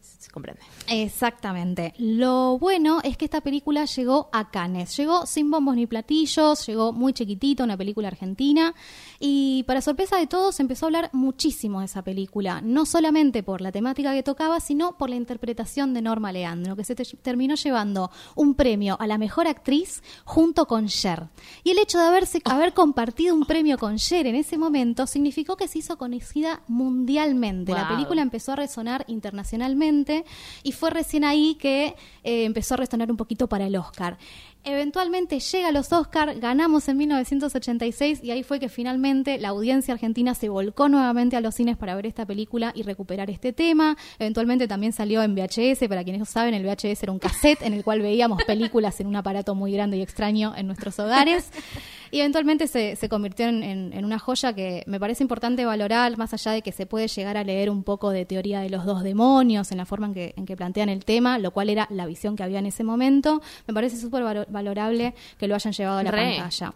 se comprende. Exactamente. Lo bueno es que esta película llegó a Cannes. Llegó sin bombos ni platillos, llegó muy chiquitito, una película argentina. Y para sorpresa de todos, empezó a hablar muchísimo de esa película. No solamente por la temática que tocaba, sino por la interpretación de Norma Leandro, que se te- terminó llevando un premio a la mejor actriz junto con Cher. Y el hecho de haberse, haber compartido un premio con Cher en ese momento significó que se hizo conocida mundialmente. La película empezó a resonar internacionalmente y fue recién ahí que eh, empezó a resonar un poquito para el Oscar. Eventualmente llega a los Oscar, ganamos en 1986 y ahí fue que finalmente la audiencia argentina se volcó nuevamente a los cines para ver esta película y recuperar este tema. Eventualmente también salió en VHS, para quienes no saben, el VHS era un cassette en el cual veíamos películas en un aparato muy grande y extraño en nuestros hogares. [laughs] Y eventualmente se, se convirtió en, en- en una joya que me parece importante valorar, más allá de que se puede llegar a leer un poco de teoría de los dos demonios en la forma en que, en que plantean el tema, lo cual era la visión que había en ese momento. Me parece súper valo- valorable que lo hayan llevado a la Re. pantalla.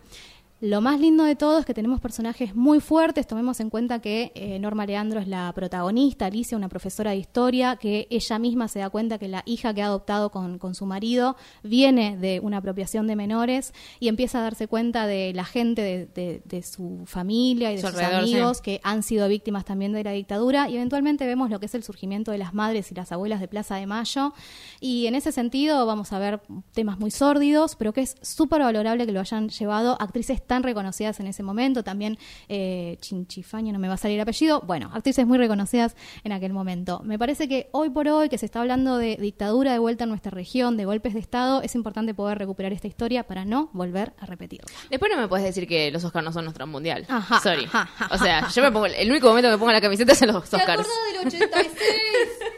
Lo más lindo de todo es que tenemos personajes muy fuertes. Tomemos en cuenta que eh, Norma Leandro es la protagonista, Alicia, una profesora de historia, que ella misma se da cuenta que la hija que ha adoptado con, con su marido viene de una apropiación de menores y empieza a darse cuenta de la gente de, de- de su familia y de Su sus sí. amigos que han sido víctimas también de la dictadura y eventualmente vemos lo que es el surgimiento de las madres y las abuelas de Plaza de Mayo y en ese sentido vamos a ver temas muy sórdidos pero que es súper valorable que lo hayan llevado actrices tan reconocidas en ese momento también eh, Chinchifaño no me va a salir el apellido bueno actrices muy reconocidas en aquel momento me parece que hoy por hoy que se está hablando de dictadura de vuelta en nuestra región de golpes de estado es importante poder recuperar esta historia para no volver a repetirla Después no me puedes decir que los Oscars no son nuestro mundial. Ajá, Sorry. ajá, ajá, o sea, yo me pongo, el único momento que me pongo la camiseta es en los Oscars. del 86? [laughs]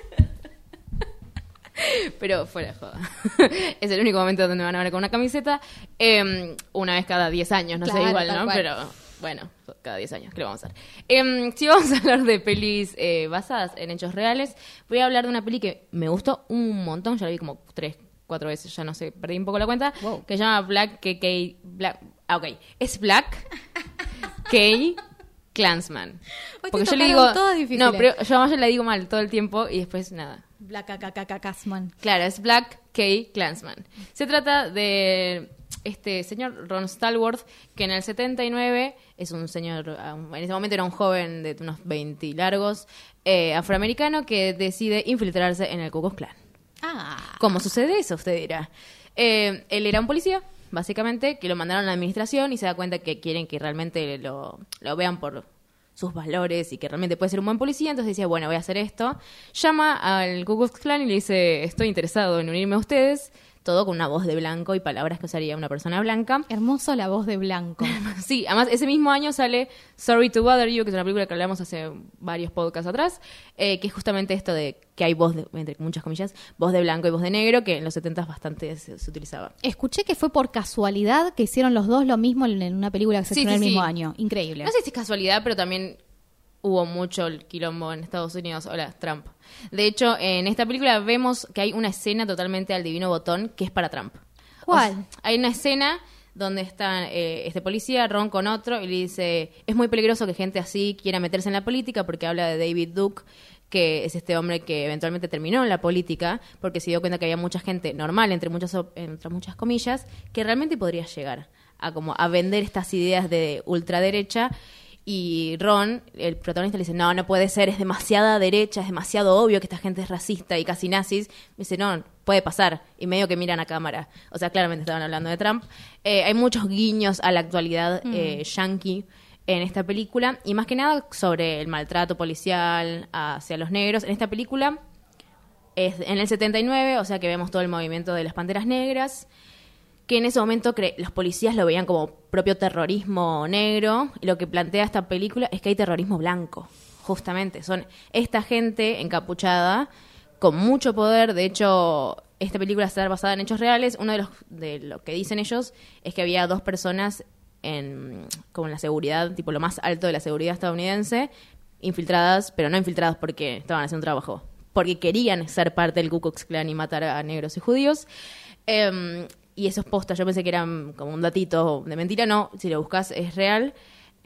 Pero fuera de joda. [laughs] es el único momento donde me van a ver con una camiseta. eh, una vez cada 10 años, no sé Claro, igual, tal ¿no? cual. Pero bueno, cada 10 años, ¿qué le vamos a hacer? Eh, si vamos a hablar de pelis eh, basadas en hechos reales, voy a hablar de una peli que me gustó un montón. Ya la vi como 3, 4 veces, ya no sé, perdí un poco la cuenta. Que se llama Black KK. Black, ah, ok. Es Black [laughs] K. Clansman. Porque yo le digo. No, pero yo además le digo mal todo el tiempo y después nada. Black Casman. Claro, es Black K. Clansman. Se trata de este señor Ron Stallworth, que en el 79 es un señor, um, en ese momento era un joven de unos 20 largos, eh, afroamericano, que decide infiltrarse en el Ku Klux Klan. Ah. ¿Cómo sucede eso? Usted dirá. Eh, él era un policía, básicamente, que lo mandaron a la administración y se da cuenta que quieren que realmente lo, lo vean por sus valores y que realmente puede ser un buen policía, entonces decía, bueno, voy a hacer esto. Llama al Ku Klux y le dice, estoy interesado en unirme a ustedes, todo con una voz de blanco y palabras que usaría una persona blanca. Hermoso la voz de blanco. [laughs] Sí, además ese mismo año sale Sorry to Bother You, que es una película que hablamos hace varios podcasts atrás, eh, que es justamente esto de que hay voz, de, entre muchas comillas, voz de blanco y voz de negro, que en los 70 bastante se, se utilizaba. Escuché que fue por casualidad que hicieron los dos lo mismo en en una película que se Sí, estrenó sí, el mismo sí. año. Increíble. No sé si es casualidad, pero también hubo mucho el quilombo en Estados Unidos. Hola, Trump. De hecho, en esta película vemos que hay una escena totalmente al divino botón que es para Trump. ¿Cuál? O sea, hay una escena donde está eh, este policía, Ron con otro, y le dice, es muy peligroso que gente así quiera meterse en la política porque habla de David Duke, que es este hombre que eventualmente terminó en la política porque se dio cuenta que había mucha gente normal, entre muchas, entre muchas comillas, que realmente podría llegar a, como, a vender estas ideas de ultraderecha. Y Ron, el protagonista, le dice, no, no puede ser, es demasiada derecha, es demasiado obvio que esta gente es racista y casi nazis. Me dice, no, puede pasar. Y medio que miran a cámara. O sea, claramente estaban hablando de Trump. Eh, hay muchos guiños a la actualidad eh, yankee en esta película. Y más que nada sobre el maltrato policial hacia los negros. En esta película es en el 79, o sea que vemos todo el movimiento de las Panteras Negras que en ese momento los policías lo veían como propio terrorismo negro, y lo que plantea esta película es que hay terrorismo blanco, justamente. Son esta gente encapuchada con mucho poder, de hecho, esta película está basada en hechos reales, uno de los de lo que dicen ellos es que había dos personas en como en la seguridad, tipo lo más alto de la seguridad estadounidense, infiltradas, pero no infiltradas porque estaban haciendo un trabajo, porque querían ser parte del Ku Klux Klan y matar a negros y judíos. Em, y esos postas, yo pensé que eran como un datito de mentira, no, si lo buscas es real.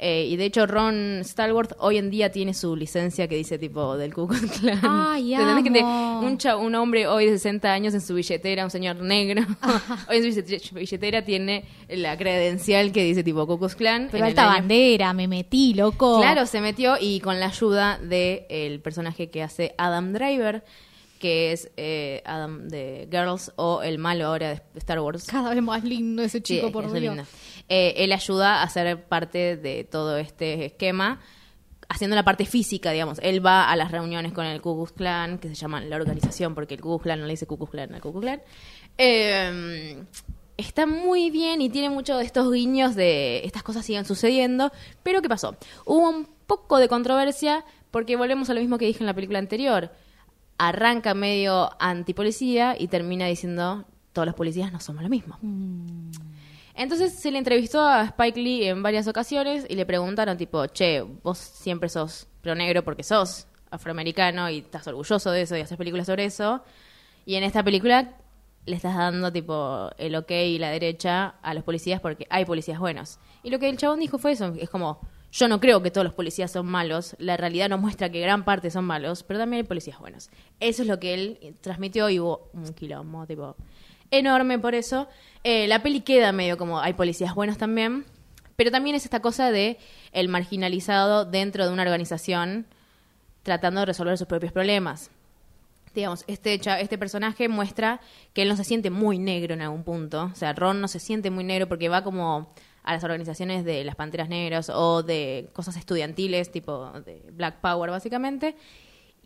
Eh, y de hecho Ron Stallworth hoy en día tiene su licencia que dice tipo del Ku Klux Klan. Ay, [laughs] ¿Entendés que te- amo. un, cha- un hombre hoy de 60 años en su billetera, un señor negro, [laughs] hoy en su billete- billetera tiene la credencial que dice tipo Ku Klux Klan. Pero alta bandera, me metí, loco. Claro, se metió y con la ayuda del el personaje que hace Adam Driver, que es eh, Adam de Girls o el malo ahora de Star Wars. Cada vez más lindo ese chico, Sí, por Dios. Eh, él ayuda a ser parte de todo este esquema, haciendo la parte física, digamos. Él va a las reuniones con el Ku Klux Klan, que se llaman la organización, porque el Ku Klux Klan no le dice Ku Klux Klan al Ku Klux Klan. Eh, está muy bien y tiene muchos de estos guiños de estas cosas siguen sucediendo. Pero ¿qué pasó? Hubo un poco de controversia porque volvemos a lo mismo que dije en la película anterior. Arranca medio antipolicía y termina diciendo todos los policías no somos lo mismo. Entonces se le entrevistó a Spike Lee en varias ocasiones y le preguntaron tipo, che, vos siempre sos pro negro porque sos afroamericano y estás orgulloso de eso y haces películas sobre eso. Y en esta película le estás dando tipo el ok y la derecha a los policías porque hay policías buenos. Y lo que el chabón dijo fue eso, es como, yo no creo que todos los policías son malos, la realidad nos muestra que gran parte son malos, pero también hay policías buenos. Eso es lo que él transmitió y hubo un quilombo, tipo, enorme por eso. Eh, la peli queda medio como hay policías buenos también, pero también es esta cosa de el marginalizado dentro de una organización tratando de resolver sus propios problemas. Digamos, este, este personaje muestra que él no se siente muy negro en algún punto. O sea, Ron no se siente muy negro porque va como a las organizaciones de las Panteras Negras o de cosas estudiantiles, tipo de Black Power, básicamente.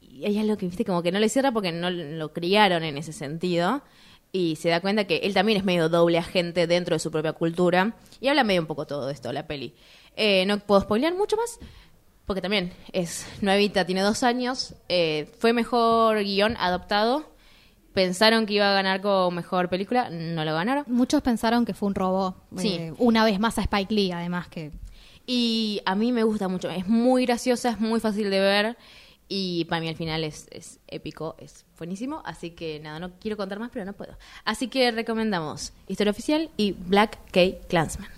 Y hay algo que, viste, como que no le cierra porque no lo criaron en ese sentido. Y se da cuenta que él también es medio doble agente dentro de su propia cultura. Y habla medio un poco todo esto, la peli. Eh, no puedo spoilear mucho más, porque también es nuevita, tiene dos años. Eh, fue mejor guion adoptado pensaron que iba a ganar como mejor película, no lo ganaron. Muchos pensaron que fue un robo. Sí. eh, una vez más a Spike Lee, además que Y a mí me gusta mucho. Es muy graciosa, es muy fácil de ver. Y para mí al final es, es épico, es buenísimo. Así que nada, no quiero contar más, pero no puedo. Así que recomendamos Historia Oficial y Black K Clansman.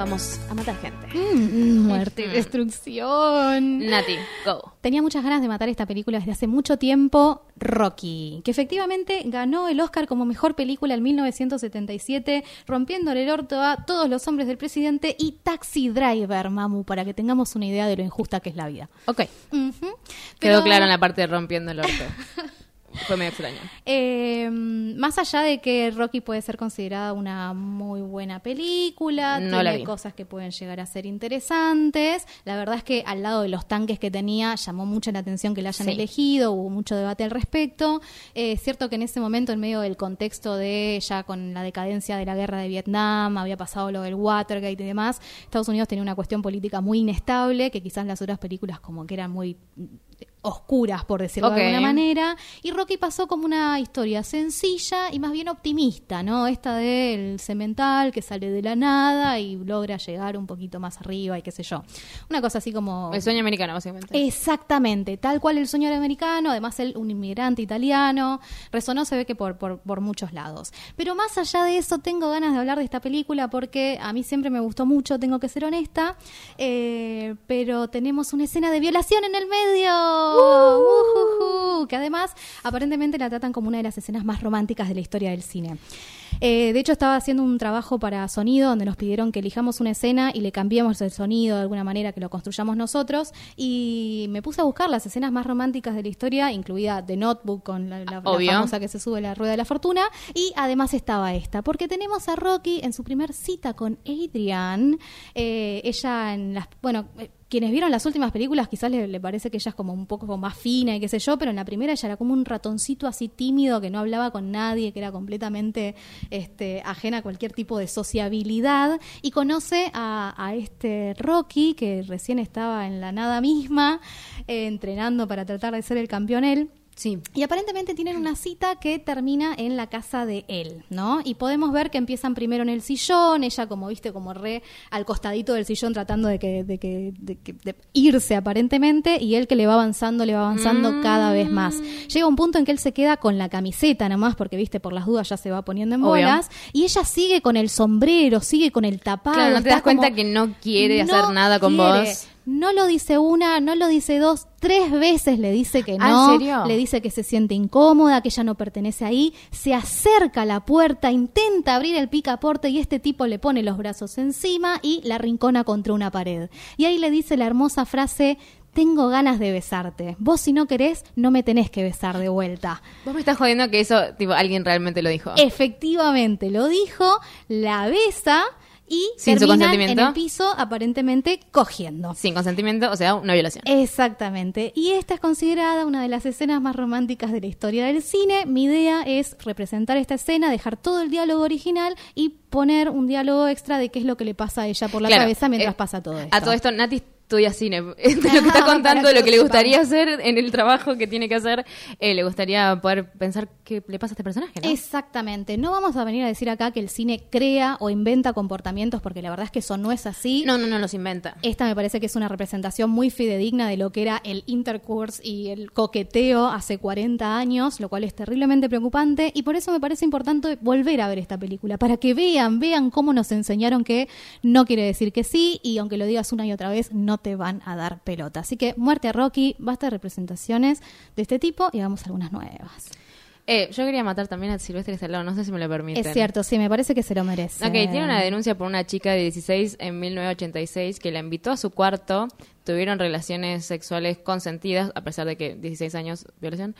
Vamos a matar gente. Mm, muerte y destrucción. Nati, go. Tenía muchas ganas de matar esta película desde hace mucho tiempo, Rocky, que efectivamente ganó el Oscar como mejor película en 1977, rompiéndole el orto a todos los hombres del presidente y Taxi Driver, mamu, para que tengamos una idea de lo injusta que es la vida. Ok. Quedó Pero- claro en la parte de rompiendo el orto. [laughs] Fue medio extraño. Eh, más allá de que Rocky puede ser considerada una muy buena película, No tiene cosas que pueden llegar a ser interesantes. La verdad es que al lado de los tanques que tenía llamó mucho la atención que la hayan Sí. elegido, hubo mucho debate al respecto. Eh, es cierto que en ese momento, en medio del contexto de ya con la decadencia de la guerra de Vietnam, había pasado lo del Watergate y demás, Estados Unidos tenía una cuestión política muy inestable, que quizás las otras películas como que eran muy oscuras, por decirlo de alguna manera. Y Rocky pasó como una historia sencilla y más bien optimista, ¿no? Esta del cemental que sale de la nada y logra llegar un poquito más arriba y qué sé yo. Una cosa así como... El sueño americano, básicamente. Exactamente, tal cual el sueño americano, además él un inmigrante italiano, resonó se ve que por, por, por muchos lados. Pero más allá de eso, tengo ganas de hablar de esta película porque a mí siempre me gustó mucho, tengo que ser honesta, eh, pero tenemos una escena de violación en el medio, Que además aparentemente la tratan como una de las escenas más románticas de la historia del cine. Eh, de hecho, estaba haciendo un trabajo para sonido donde nos pidieron que elijamos una escena y le cambiemos el sonido de alguna manera, que lo construyamos nosotros. Y me puse a buscar las escenas más románticas de la historia, incluida The Notebook con la, la- famosa que se sube la rueda de la fortuna. Y además estaba esta, porque tenemos a Rocky en su primer cita con Adrian. Eh, ella en las. Bueno. eh, quienes vieron las últimas películas quizás le, parece que ella es como un poco más fina y qué sé yo, pero en la primera ella era como un ratoncito así tímido que no hablaba con nadie, que era completamente este, ajena a cualquier tipo de sociabilidad y conoce a, a este Rocky que recién estaba en la nada misma eh, entrenando para tratar de ser el campeón él. Sí. Y aparentemente tienen una cita que termina en la casa de él, ¿no? Y podemos ver que empiezan primero en el sillón, ella como viste, como re al costadito del sillón tratando de que, de que, de que- de irse aparentemente, y él que le va avanzando, le va avanzando cada vez más. Llega un punto en que él se queda con la camiseta nomás, porque viste, por las dudas ya se va poniendo en Obvio. bolas, y ella sigue con el sombrero, sigue con el tapado. Claro, no te das cuenta que no quiere no hacer nada con quiere. vos. No lo dice una, no lo dice dos, tres veces le dice que ¿Ah, en no. serio? Le dice que se siente incómoda, que ella no pertenece ahí. Se acerca a la puerta, intenta abrir el picaporte y este tipo le pone los brazos encima y la rincona contra una pared. Y ahí le dice la hermosa frase. Tengo ganas de besarte. Vos si no querés, no me tenés que besar de vuelta. Vos me estás jodiendo que eso, tipo, alguien realmente lo dijo. Efectivamente, lo dijo, la besa y Sin su terminan en consentimiento. el piso aparentemente cogiendo. Sin consentimiento, o sea, una violación. Exactamente. Y esta es considerada una de las escenas más románticas de la historia del cine. Mi idea es representar esta escena, dejar todo el diálogo original y poner un diálogo extra de qué es lo que le pasa a ella por la Claro, cabeza mientras eh, pasa todo esto. A todo esto, Nati estudia cine. [laughs] De lo que está [laughs] contando, Para lo que le gustaría hacer en el trabajo que tiene que hacer, eh, le gustaría poder pensar qué le pasa a este personaje, ¿no? Exactamente. No vamos a venir a decir acá que el cine crea o inventa comportamientos porque la verdad es que eso no es así. No, no, no los inventa. Esta me parece que es una representación muy fidedigna de lo que era el intercourse y el coqueteo hace 40 años, lo cual es terriblemente preocupante y por eso me parece importante volver a ver esta película, para que vean, vean cómo nos enseñaron que no quiere decir que sí y aunque lo digas una y otra vez no te van a dar pelota. Así que muerte a Rocky, basta de representaciones de este tipo y hagamos algunas nuevas. Eh, yo quería matar también a Silvestre Stallone, no sé si me lo permiten. Es cierto, sí, me parece que se lo merece. Ok, tiene una denuncia por una chica de 16 en 1986 que la invitó a su cuarto, tuvieron relaciones sexuales consentidas, a pesar de que 16 años, violación,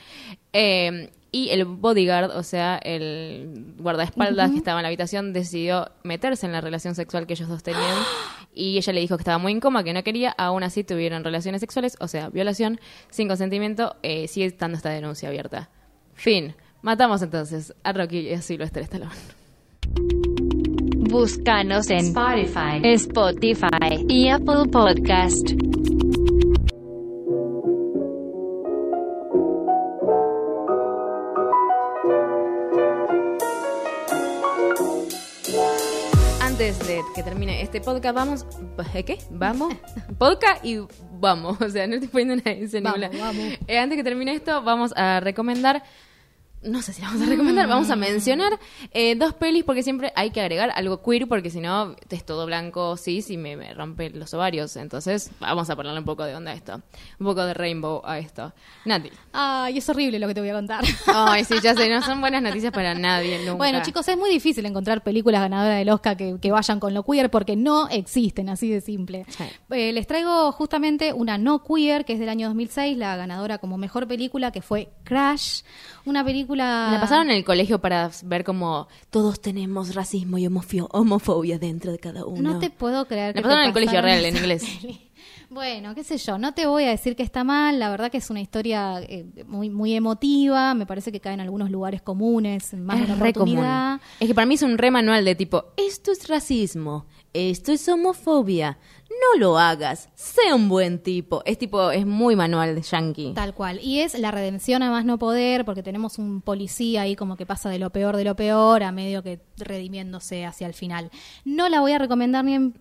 eh, y el bodyguard, o sea, el guardaespaldas que estaba en la habitación, decidió meterse en la relación sexual que ellos dos tenían, [gasps] y ella le dijo que estaba muy incómoda, que no quería, aún así tuvieron relaciones sexuales, o sea, violación, sin consentimiento, eh, sigue estando esta denuncia abierta. Fin. Matamos entonces a Rocky y a Silvestre Stallone. Búscanos en Spotify, Spotify y Apple Podcast. Que termine este podcast, vamos. ¿eh, ¿Qué? ¿Vamos? podcast y vamos. [laughs] O sea, no estoy poniendo ese Vamos, vamos. Eh, antes que termine esto, vamos a recomendar. No sé si vamos a recomendar, vamos a mencionar eh, dos pelis porque siempre hay que agregar algo queer porque si no es todo blanco cis y me, me rompe los ovarios. Entonces vamos a ponerle un poco de onda a esto. Un poco de rainbow a esto. Nati. Ay, es horrible lo que te voy a contar. Ay, sí, ya sé, no son buenas [laughs] noticias para nadie nunca. Bueno, chicos, es muy difícil encontrar películas ganadoras del Oscar que, que vayan con lo queer porque no existen, así de simple. Eh, les traigo justamente una no queer que es del año 2006, la ganadora como mejor película que fue Crash, una película... Me la pasaron en el colegio para ver como todos tenemos racismo y homofio- homofobia dentro de cada uno. No te puedo creer. Me que pasaron en el colegio real en inglés. [laughs] Bueno, qué sé yo, no te voy a decir que está mal, la verdad que es una historia eh, muy muy emotiva, me parece que cae en algunos lugares comunes, más de es una re común. oportunidad. Es que para mí es un re manual de tipo, esto es racismo, esto es homofobia, no lo hagas, sé un buen tipo. Es tipo, es muy manual de yankee. Tal cual. Y es la redención a más no poder, porque tenemos un policía ahí como que pasa de lo peor de lo peor a medio que redimiéndose hacia el final. No la voy a recomendar ni en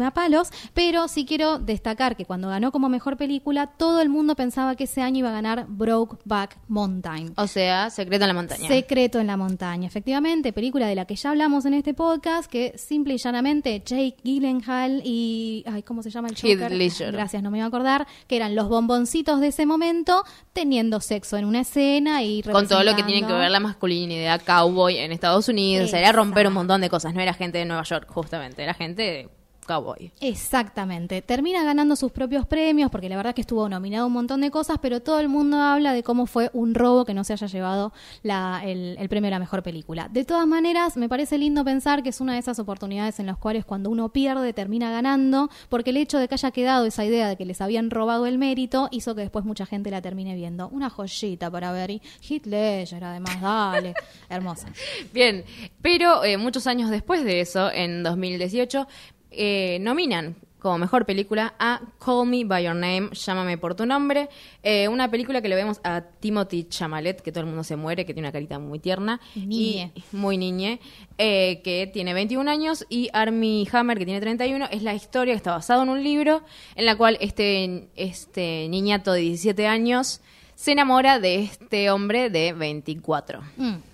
a palos, pero sí quiero destacar que cuando ganó como mejor película, todo el mundo pensaba que ese año iba a ganar Brokeback Mountain. O sea, Secreto en la montaña. Secreto en la montaña, efectivamente, película de la que ya hablamos en este podcast, que simple y llanamente Jake Gyllenhaal y, ay, ¿cómo se llama el Joker? Gracias, no me iba a acordar, que eran los bomboncitos de ese momento, teniendo sexo en una escena y Con todo lo que tiene que ver la masculinidad cowboy en Estados Unidos. O sea, era romper un montón de cosas. No era gente de Nueva York, justamente. Era gente de cowboy. Exactamente. Termina ganando sus propios premios porque la verdad que estuvo nominado a un montón de cosas, pero todo el mundo habla de cómo fue un robo que no se haya llevado la- el, el premio a la mejor película. De todas maneras, me parece lindo pensar que es una de esas oportunidades en las cuales cuando uno pierde termina ganando, porque el hecho de que haya quedado esa idea de que les habían robado el mérito hizo que después mucha gente la termine viendo. Una joyita para ver. Y Heath Ledger, además, dale. [laughs] Hermosa. Bien, pero eh, muchos años después de eso, en 2018, eh, nominan como mejor película a Call Me By Your Name, Llámame por tu nombre, eh, una película que le vemos a Timothy Chamalet, que todo el mundo se muere, que tiene una carita muy tierna, Niñe. y muy niñe, eh, que tiene 21 años, y Armie Hammer, que tiene 31, es la historia que está basada en un libro, en la cual este, este niñato de 17 años se enamora de este hombre de 24. Mm.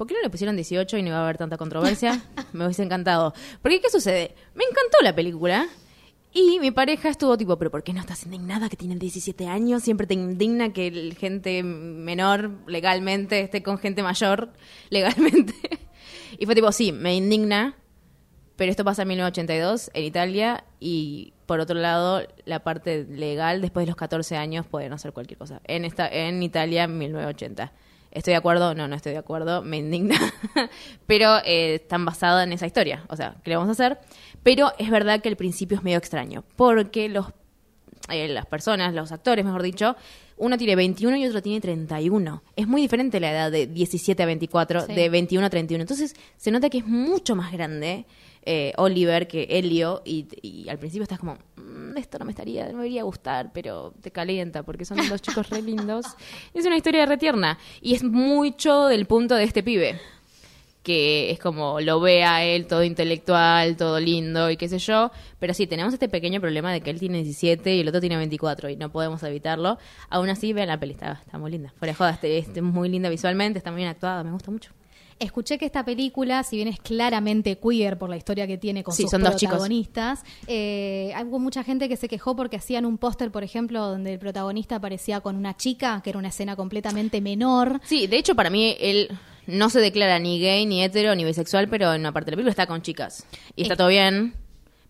¿Por qué no le pusieron 18 y no iba a haber tanta controversia? [laughs] Me hubiese encantado. Porque, ¿qué sucede? Me encantó la película. Y mi pareja estuvo tipo, ¿pero por qué no estás indignada que tienen 17 años? Siempre te indigna que el gente menor legalmente esté con gente mayor [laughs] legalmente. Y fue tipo, sí, me indigna, pero esto pasa en 1982 en Italia y por otro lado la parte legal después de los 14 años pueden hacer cualquier cosa. En esta en Italia en 1980. ¿Estoy de acuerdo? No, no estoy de acuerdo, me indigna. [laughs] pero eh, están basadas en esa historia, o sea, ¿qué le vamos a hacer? Pero es verdad que el principio es medio extraño, porque los eh, las personas, los actores, mejor dicho, uno tiene 21 y otro tiene 31. Es muy diferente la edad de 17 a 24, Sí. de 21 a 31. Entonces se nota que es mucho más grande eh, Oliver que Elio y, y al principio estás como, "Mm, esto no me estaría, no me debería gustar, pero te calienta porque son dos chicos re lindos. [laughs] Es una historia re tierna y es mucho del punto de este pibe que es como lo ve a él todo intelectual, todo lindo y qué sé yo, pero sí, tenemos este pequeño problema de que él tiene 17 y el otro tiene 24 y no podemos evitarlo. Aún así, vean la peli, está, está muy linda. Fuera de joda, este- este es muy linda visualmente, está muy bien actuada, me gusta mucho. Escuché que esta película, si bien es claramente queer por la historia que tiene con Sí, sus son protagonistas, eh, hubo mucha gente que se quejó porque hacían un póster, por ejemplo, donde el protagonista aparecía con una chica, que era una escena completamente menor. Sí, de hecho, para mí él no se declara ni gay, ni hetero, ni bisexual, pero en una parte de la película está con chicas. Y está Es- todo bien,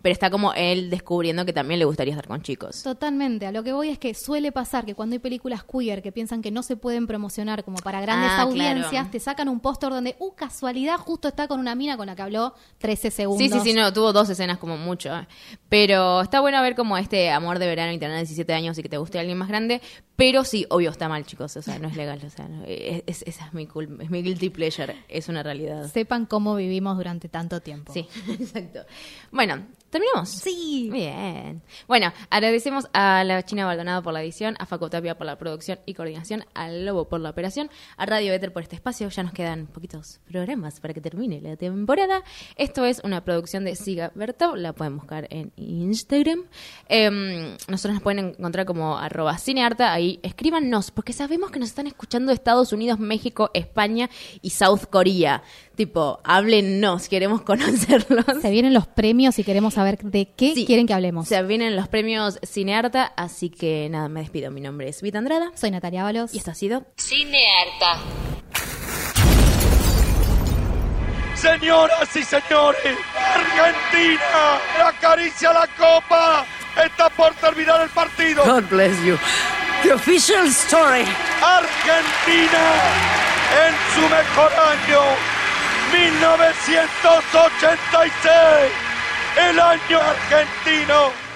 pero está como él descubriendo que también le gustaría estar con chicos. Totalmente. A lo que voy es que suele pasar que cuando hay películas queer que piensan que no se pueden promocionar como para grandes Ah, audiencias, claro. te sacan un póster donde, uh, casualidad, justo está con una mina con la que habló 13 segundos. Sí, sí, sí, no, tuvo dos escenas como mucho. eh. Pero está bueno ver como este amor de verano y tener 17 años y que te guste alguien más grande. Pero sí, obvio, está mal, chicos. O sea, no es legal. O sea, no, es, es- esa es mi, cul- es mi guilty pleasure. Es una realidad. Sepan cómo vivimos durante tanto tiempo. Sí, [laughs] exacto. Bueno, ¿Terminamos? Sí. Bien. Bueno, agradecemos a la China Baldonado por la edición, a Facu Tapia por la producción y coordinación, al Lobo por la operación, a Radio Éter por este espacio. Ya nos quedan poquitos programas para que termine la temporada. Esto es una producción de Siga Bertau, la pueden buscar en Instagram. Em, nosotros nos pueden encontrar como arroba cinearta, ahí escríbanos, porque sabemos que nos están escuchando de Estados Unidos, México, España y South Korea. Tipo, háblennos, queremos [laughs] conocerlos. Se vienen los premios y queremos saber de qué Sí. quieren que hablemos. Se vienen los premios Cinearta, así que nada, me despido. Mi nombre es Vita Andrada. Soy Natalia Ábalos. Y esto ha sido Cinearta. Señoras y señores, Argentina acaricia la copa. Está por terminar el partido. God bless you. The official story. Argentina en su mejor año, 1986, el año argentino.